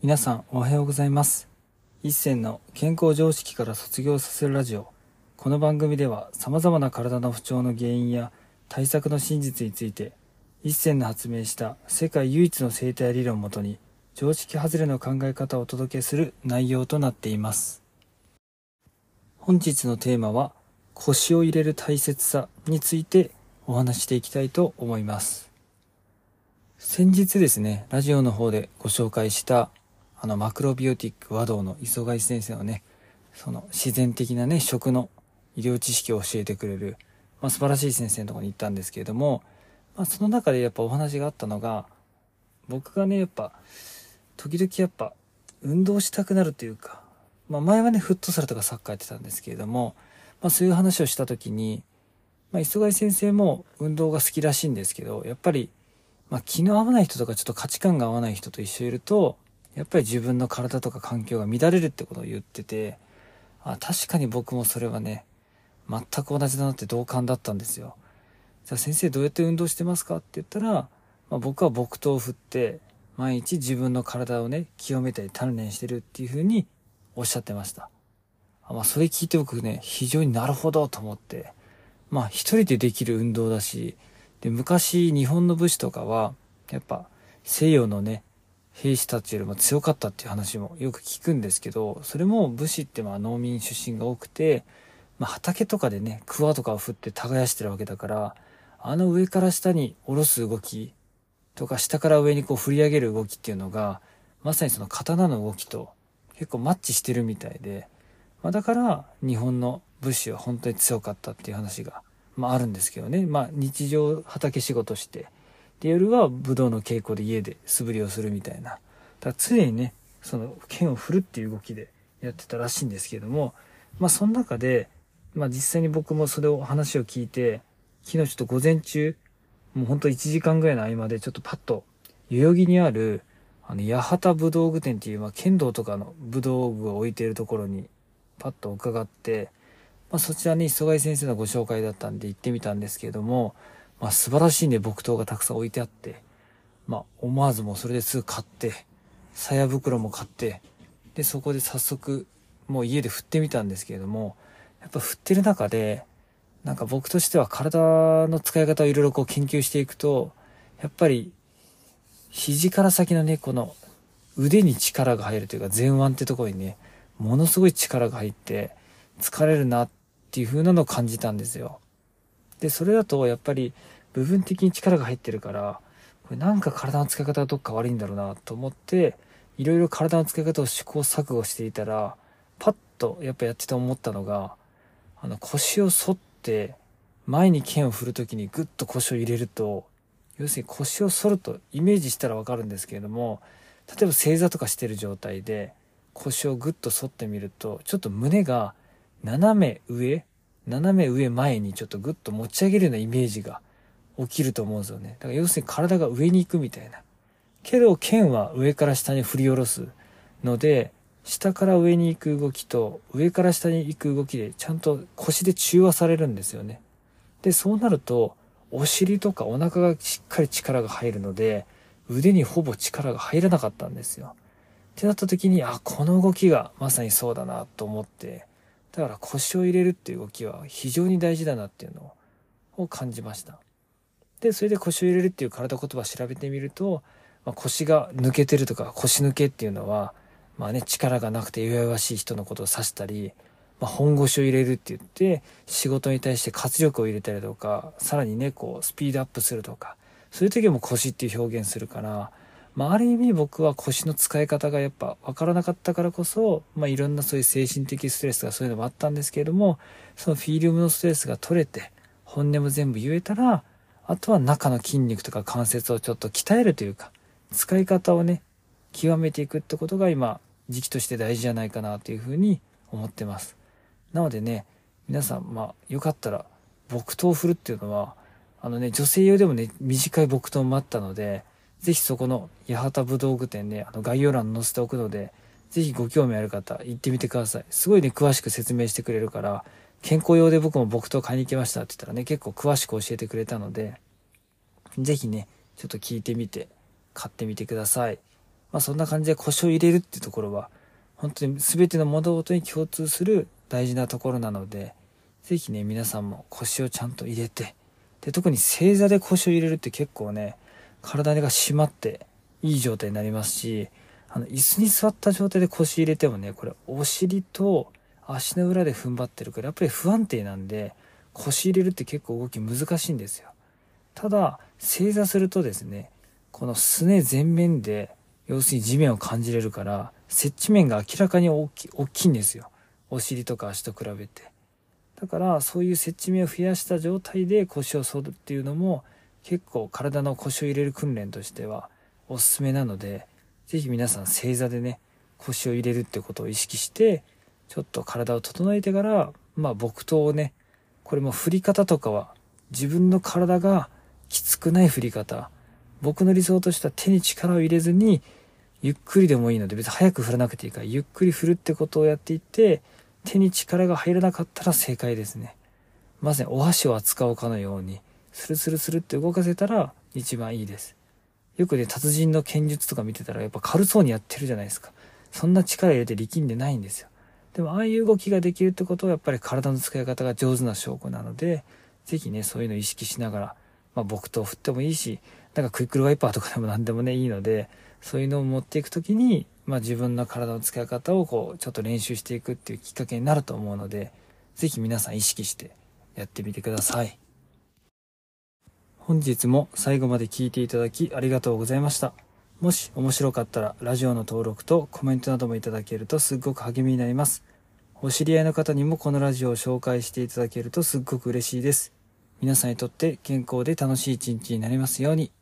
皆さんおはようございます。一銭の健康常識から卒業させるラジオ。この番組では様々な体の不調の原因や対策の真実について、一銭の発明した世界唯一の生態理論をもとに、常識外れの考え方をお届けする内容となっています。本日のテーマは、腰を入れる大切さについてお話していきたいと思います。先日ですね、ラジオの方でご紹介した、あの、マクロビオティック和道の磯貝先生のね、その自然的なね、食の医療知識を教えてくれる、まあ、素晴らしい先生のとこに行ったんですけれども、まあ、その中でやっぱお話があったのが、僕がね、やっぱ、時々やっぱ、運動したくなるというか、まあ、前はね、フットサルとかサッカーやってたんですけれども、まあ、そういう話をした時に、まあ、磯貝先生も運動が好きらしいんですけど、やっぱり、まあ、気の合わない人とかちょっと価値観が合わない人と一緒にいると、やっぱり自分の体とか環境が乱れるってことを言ってて、あ確かに僕もそれはね、全く同じだなって同感だったんですよ。じゃあ先生どうやって運動してますかって言ったら、まあ、僕は木刀を振って、毎日自分の体をね、清めたり鍛錬してるっていうふうにおっしゃってました。あまあ、それ聞いて僕ね、非常になるほどと思って、まあ、一人でできる運動だし、で、昔日本の武士とかは、やっぱ西洋のね、兵士たちよりも強かったっていう話もよく聞くんですけど、それも武士ってまあ農民出身が多くて、まあ畑とかでね、桑とかを振って耕してるわけだから、あの上から下に下ろす動きとか下から上にこう振り上げる動きっていうのが、まさにその刀の動きと結構マッチしてるみたいで、まあだから日本の武士は本当に強かったっていう話が、まああるんですけどね。まあ日常畑仕事して、で夜は武道の稽古で家で素振りをするみたいな。だ常にね、その剣を振るっていう動きでやってたらしいんですけども、まあその中で、まあ実際に僕もそれを話を聞いて、昨日ちょっと午前中、もうほんと1時間ぐらいの合間でちょっとパッと、代々木にある、あの、八幡武道具店っていう、まあ剣道とかの武道具を置いているところに、パッと伺って、まあそちらに磯貝先生のご紹介だったんで行ってみたんですけれども、まあ素晴らしいね、木刀がたくさん置いてあって、まあ思わずもうそれですぐ買って、鞘袋も買って、で、そこで早速、もう家で振ってみたんですけれども、やっぱ振ってる中で、なんか僕としては体の使い方をいろいろこう研究していくと、やっぱり、肘から先のね、この腕に力が入るというか前腕ってところにね、ものすごい力が入って疲れるなっていう風なのを感じたんですよ。で、それだとやっぱり部分的に力が入ってるから、これなんか体の使い方がどっか悪いんだろうなと思って、いろいろ体の使い方を試行錯誤していたら、パッとやっぱやってて思ったのが、あの腰を反って前に剣を振るときにグッと腰を入れると、要するに腰を反るとイメージしたらわかるんですけれども、例えば正座とかしてる状態で腰をグッと反ってみると、ちょっと胸が斜め上、斜め上前にちょっとグッと持ち上げるようなイメージが起きると思うんですよね。だから要するに体が上に行くみたいな。けど剣は上から下に振り下ろすので、下から上に行く動きと上から下に行く動きでちゃんと腰で中和されるんですよね。で、そうなると、お尻とかお腹がしっかり力が入るので、腕にほぼ力が入らなかったんですよ。ってなった時に、あ、この動きがまさにそうだなと思って、だから腰を入れるっていう動きは非常に大事だなっていうのを感じました。で、それで腰を入れるっていう体言葉調べてみると、まあ、腰が抜けてるとか腰抜けっていうのは、まあね、力がなくて弱々しい人のことを指したり、まあ、本腰を入れるって言って、仕事に対して活力を入れたりとか、さらにね、こう、スピードアップするとか、そういう時も腰っていう表現するから、まあ、ある意味僕は腰の使い方がやっぱ分からなかったからこそ、まあ、いろんなそういう精神的ストレスがそういうのもあったんですけれども、そのフィルムのストレスが取れて、本音も全部言えたら、あとは中の筋肉とか関節をちょっと鍛えるというか、使い方をね、極めていくってことが今、時期として大事じゃないかなというふうに思ってます。なのでね、皆さん、まあ、よかったら、木刀を振るっていうのは、あのね、女性用でもね、短い木刀もあったので、ぜひそこの八幡武道具店ね、あの概要欄に載せておくので、ぜひご興味ある方、行ってみてください。すごいね、詳しく説明してくれるから、健康用で僕も木刀買いに行きましたって言ったらね、結構詳しく教えてくれたので、ぜひね、ちょっと聞いてみて、買ってみてください。まあそんな感じで腰を入れるっていうところは、本当に全ての物事に共通する大事なところなので、ぜひね、皆さんも腰をちゃんと入れて、で、特に正座で腰を入れるって結構ね、体が締まっていい状態になりますし、あの、椅子に座った状態で腰入れてもね、これお尻と足の裏で踏ん張ってるから、やっぱり不安定なんで、腰入れるって結構動き難しいんですよ。ただ、正座するとですね、このすね全面で、要するに地面を感じれるから、接地面が明らかに大き大きいんですよ。お尻とか足と比べて。だからそういう接地面を増やした状態で腰を反るっていうのも結構体の腰を入れる訓練としてはおすすめなので是非皆さん正座でね腰を入れるってことを意識してちょっと体を整えてからまあ木刀をねこれも振り方とかは自分の体がきつくない振り方僕の理想としては手に力を入れずにゆっくりでもいいので別に早く振らなくていいからゆっくり振るってことをやっていって手に力が入らなかったら正解ですね。まさにお箸を扱うかのように、スルスルスルって動かせたら一番いいです。よくね、達人の剣術とか見てたらやっぱ軽そうにやってるじゃないですか。そんな力入れて力んでないんですよ。でもああいう動きができるってことはやっぱり体の使い方が上手な証拠なので、是非ね、そういうのを意識しながら、まあ木刀振ってもいいし、なんかクイックルワイパーとかでも何でもね、いいので、そういうのを持っていく時に、まあ、自分の体の使い方をこうちょっと練習していくっていうきっかけになると思うので是非皆さん意識してやってみてください本日も最後まで聞いていただきありがとうございました。もし面白かったらラジオの登録とコメントなどもいただけるとすっごく励みになります。お知り合いの方にもこのラジオを紹介していただけるとすっごく嬉しいです。皆さんにとって健康で楽しい一日になりますように。